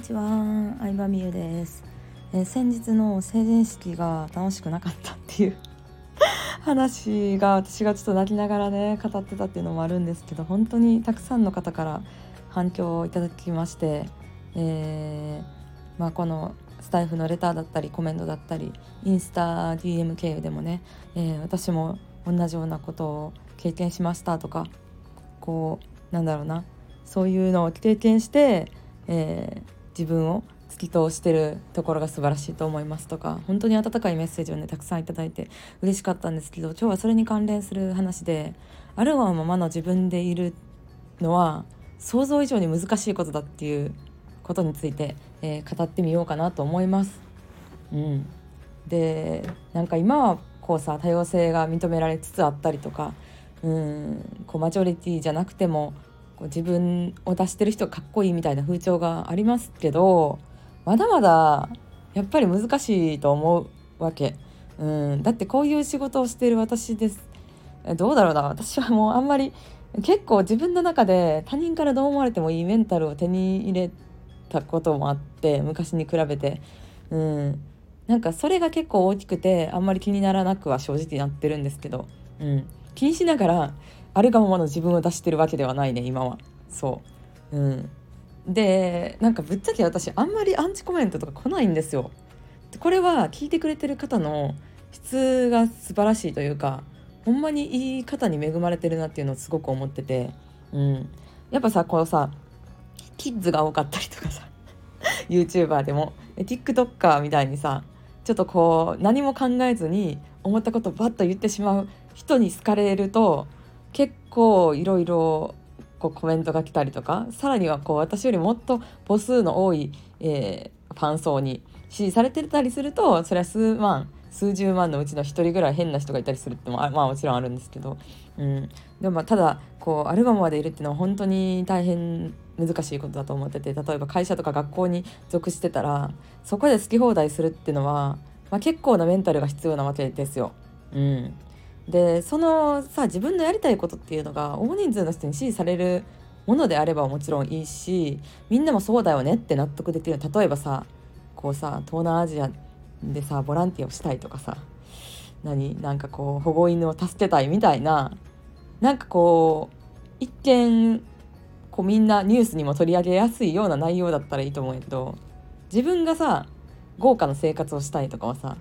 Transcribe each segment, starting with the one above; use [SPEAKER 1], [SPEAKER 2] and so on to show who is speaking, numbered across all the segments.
[SPEAKER 1] にちは、相葉美優です、えー、先日の成人式が楽しくなかったっていう 話が私がちょっと泣きながらね語ってたっていうのもあるんですけど本当にたくさんの方から反響をいただきまして、えー、まあ、このスタイフのレターだったりコメントだったりインスタ DM 経由でもね、えー、私も同じようなことを経験しましたとかこうなんだろうなそういうのを経験して、えー、自分を突き通してるところが素晴らしいと思いますとか本当に温かいメッセージをねたくさんいただいて嬉しかったんですけど今日はそれに関連する話であるがままの自分でいるのは想像以上に難しいことだっていうことについて、えー、語ってみようかなと思います。うん、でなんか今はこうさ多様性が認められつつあったりとかうんこうマジョリティじゃなくてもこう自分を出してる人がかっこいいみたいな風潮がありますけどまだまだやっぱり難しいと思うわけ。うん。だってこういう仕事をしている私です。どうだろうな。私はもうあんまり結構自分の中で他人からどう思われてもいいメンタルを手に入れたこともあって昔に比べて。うん。なんかそれが結構大きくてあんまり気にならなくは正直なってるんですけど、うん、気にしながらあるがままの自分を出してるわけではないね今は。そう。うん。でなんかぶっちゃけ私あんまりアンチコメントとか来ないんですよ。これは聞いてくれてる方の質が素晴らしいというかほんまにいい方に恵まれてるなっていうのをすごく思ってて。うん。やっぱさこのさキッズが多かったりとかさ YouTuber でも。TikToker みたいにさちょっとこう何も考えずに思ったことバッと言ってしまう人に好かれると結構いろいろコメントが来たりとかさらにはこう私よりもっと母数の多い、えー、ファン層に支持されてたりするとそれは数万数十万のうちの1人ぐらい変な人がいたりするってもまあもちろんあるんですけど、うん、でもまあただこうアルバムまでいるっていうのは本当に大変難しいことだと思ってて例えば会社とか学校に属してたらそこで好き放題するっていうのは、まあ、結構なメンタルが必要なわけですよ。うん、でそのさ自分のやりたいことっていうのが大人数の人に支持されるものであればもちろんいいしみんなもそうだよねって納得できる。例えばさこうさ東南アジアでさボランティアをしたいとかさ何なんかこう保護犬を助けたいみたいななんかこう一見こうみんなニュースにも取り上げやすいような内容だったらいいと思うけど自分がさ豪華な生活をしたいとかはさ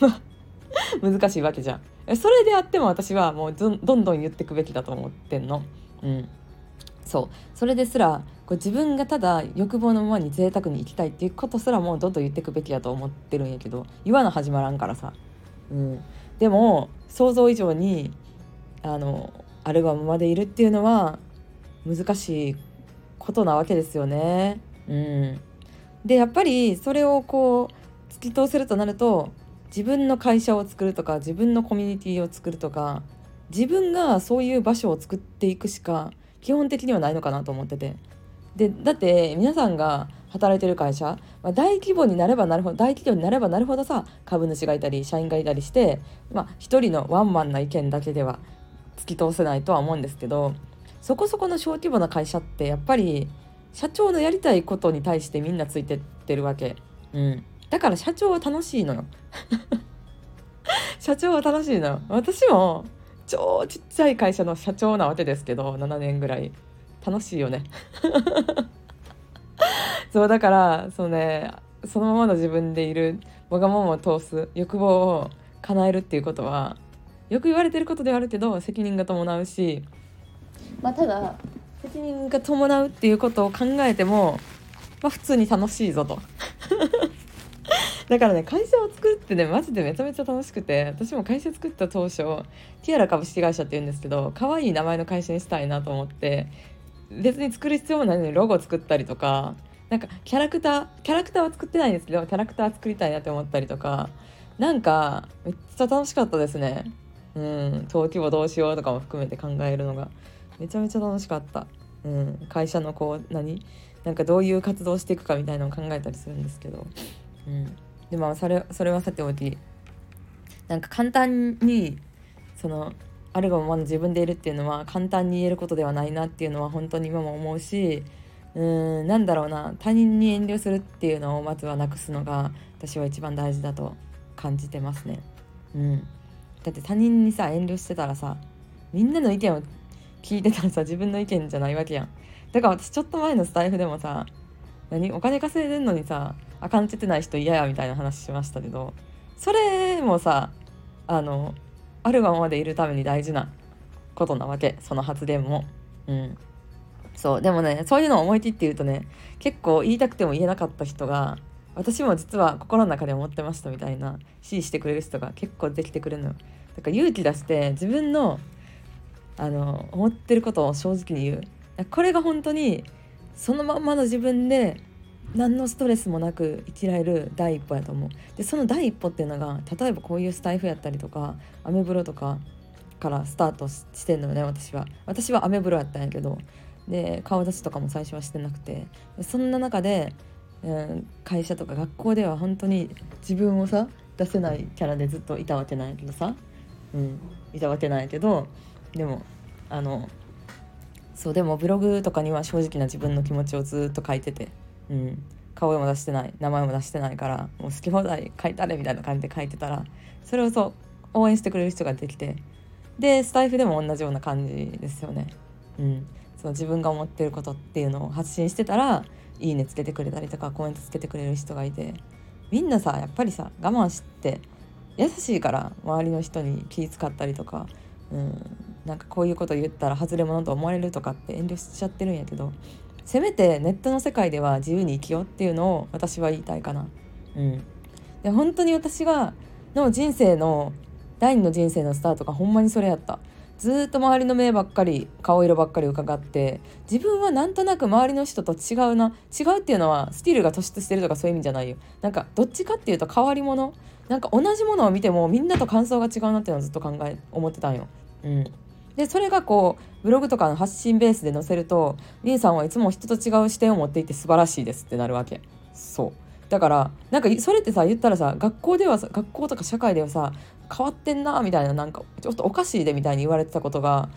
[SPEAKER 1] 難しいわけじゃん。それであっても私はもうどんどん言ってくべきだと思ってんの。うん。そう。それですらこう自分がただ欲望のままに贅沢に生きたいっていうことすらもうどんどん言ってくべきだと思ってるんやけど言わな始まらんからさ、うん、でも想像以上にあのあるがままでいるっていうのは難しいことなわけですよね。うん、でやっぱりそれをこう突き通せるとなると自分の会社を作るとか自分のコミュニティを作るとか自分がそういう場所を作っていくしか基本的にはないのかなと思っててでだって皆さんが働いてる会社、まあ、大規模になればなるほど大企業になればなるほどさ株主がいたり社員がいたりして、まあ、一人のワンマンな意見だけでは突き通せないとは思うんですけどそこそこの小規模な会社ってやっぱり社長のやりたいことに対してみんなついてってるわけ。うん、だから社長は楽しいのよ。社長は楽しいのよ。私も超ちっちゃい会社の社長なわけですけど7年ぐらい楽しいよね そうだからそうねそのままの自分でいるわがままを通す欲望を叶えるっていうことはよく言われてることではあるけど責任が伴うしまあただ責任が伴うっていうことを考えてもまあ普通に楽しいぞとだからね会社を作ってねマジでめちゃめちゃ楽しくて私も会社作った当初ティアラ株式会社って言うんですけど可愛い名前の会社にしたいなと思って別に作る必要もないのにロゴ作ったりとかなんかキャラクターキャラクターは作ってないんですけどキャラクター作りたいなって思ったりとかなんかめっちゃ楽しかったですね。うん登記簿どうしようとかも含めて考えるのが。めちゃめちゃ楽しかった、うん、会社のこう何？なんかどういう活動していくかみたいなのを考えたりするんですけど、うん、でもそれそれはさておきなんか簡単にそのあるがままの自分でいるっていうのは簡単に言えることではないなっていうのは本当に今も思うしうーんなんだろうな他人に遠慮するっていうのをまずはなくすのが私は一番大事だと感じてますね。うん、だって他人にさ遠慮してたらさみんなの意見を聞いてたらさ自分の意見じゃないわけやん。だから私ちょっと前のスタイフでもさ何お金稼いでんのにさあかんちってない人嫌やみたいな話しましたけどそれもさあのあるままでいるために大事なことなわけ。その発言も。うん。そうでもねそういうのを思い切って言うとね結構言いたくても言えなかった人が私も実は心の中で思ってましたみたいな支持してくれる人が結構できてくれるのよ。だから勇気出して自分のあの思ってることを正直に言う。これが本当にそのまんまの自分で何のストレスもなく生きられる第一歩やと思う。でその第一歩っていうのが例えばこういうスタイフやったりとかアメブロとかからスタートしてんのよね私は。私はアメブロやったんやけどで顔出しとかも最初はしてなくて。そんな中で、うん、会社とか学校では本当に自分をさ出せないキャラでずっといたわけなんやけどさ、うん、いたわけなんやけどでもあのそうでもブログとかには正直な自分の気持ちをずっと書いてて、うん、顔も出してない。名前も出してないからもう好き放題書いたれみたいな感じで書いてたらそれをそう応援してくれる人ができて。でスタイフでも同じような感じですよね。うん、その自分が思ってることっていうのを発信してたら「いいね」つけてくれたりとかコメントつけてくれる人がいて。みんなさやっぱりさ我慢して優しいから周りの人に気遣ったりとか、うん、なんかこういうこと言ったら外れ者と思われるとかって遠慮しちゃってるんやけどせめてネットの世界では自由に生きようっていうのを私は言いたいかな。うん、で本当に私がの人生の第二の人生のスタートがほんまにそれやった。ずっと周りの目ばっかり顔色ばっかり伺って自分はなんとなく周りの人と違うな違うっていうのはスキルが突出してるとかそういう意味じゃないよなんかどっちかっていうと変わり者なんか同じものを見てもみんなと感想が違うなっていうのをずっと考え思ってたんよ。うん、でそれがこうブログとかの発信ベースで載せると「りんさんはいつも人と違う視点を持っていて素晴らしいです」ってなるわけ。そう。だからなんかそれってさ言ったらさ学校ではさ学校とか社会ではさ変わってんなみたいななんかちょっとおかしいでみたいに言われてたことが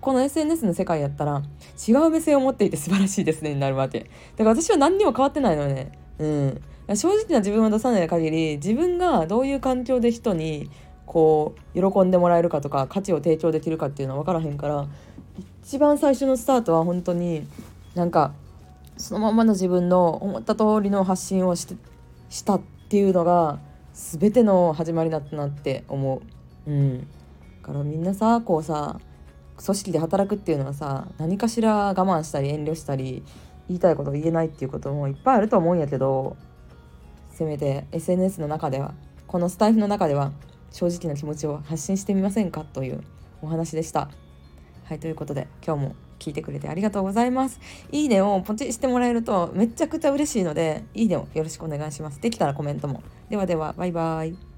[SPEAKER 1] この SNS の世界やったら違う目線を持っていて素晴らしいですねになるわけ。だから私は何にも変わってないのね。うん。正直な自分を出さない限り自分がどういう環境で人にこう喜んでもらえるかとか価値を提供できるかっていうのは分からへんから一番最初のスタートは本当になんかそのままの自分の思った通りの発信をしてしたっていうのが全ての始まりだったなって思う。うん、だからみんなさこうさ組織で働くっていうのはさ何かしら我慢したり遠慮したり言いたいことを言えないっていうこともいっぱいあると思うんやけどせめて SNS の中ではこのスタイフの中では正直な気持ちを発信してみませんかというお話でした。はいということで今日も聞いてくれてありがとうございます。いいねをポチしてもらえるとめちゃくちゃ嬉しいのでいいねをよろしくお願いします。できたらコメントも。ではではバイバイ。